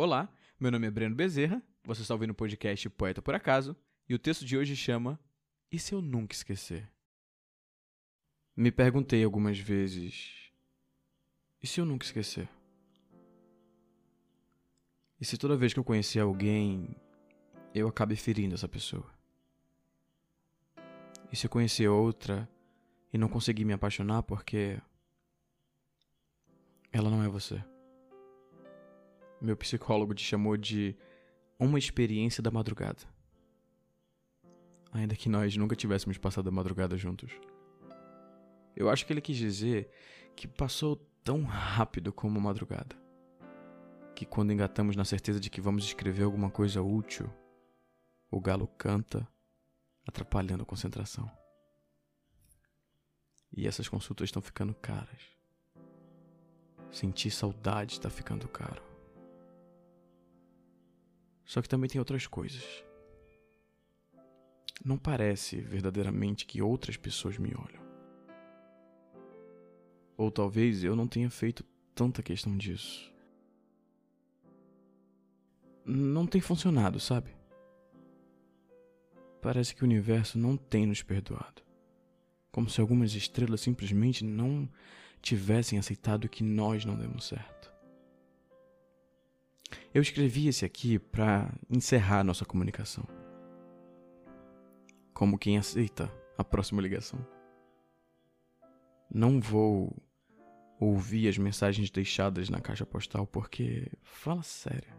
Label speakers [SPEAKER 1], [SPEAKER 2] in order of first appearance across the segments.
[SPEAKER 1] Olá, meu nome é Breno Bezerra, você está ouvindo o podcast Poeta por Acaso, e o texto de hoje chama E se eu nunca esquecer? Me perguntei algumas vezes: e se eu nunca esquecer? E se toda vez que eu conhecer alguém, eu acabe ferindo essa pessoa? E se eu conhecer outra e não conseguir me apaixonar porque ela não é você? Meu psicólogo te chamou de uma experiência da madrugada. Ainda que nós nunca tivéssemos passado a madrugada juntos. Eu acho que ele quis dizer que passou tão rápido como madrugada. Que quando engatamos na certeza de que vamos escrever alguma coisa útil, o galo canta, atrapalhando a concentração. E essas consultas estão ficando caras. Sentir saudade está ficando caro. Só que também tem outras coisas. Não parece verdadeiramente que outras pessoas me olham. Ou talvez eu não tenha feito tanta questão disso. Não tem funcionado, sabe? Parece que o universo não tem nos perdoado. Como se algumas estrelas simplesmente não tivessem aceitado que nós não demos certo. Eu escrevi esse aqui para encerrar nossa comunicação. Como quem aceita a próxima ligação. Não vou ouvir as mensagens deixadas na caixa postal porque, fala sério,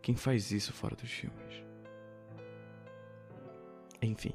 [SPEAKER 1] quem faz isso fora dos filmes? Enfim.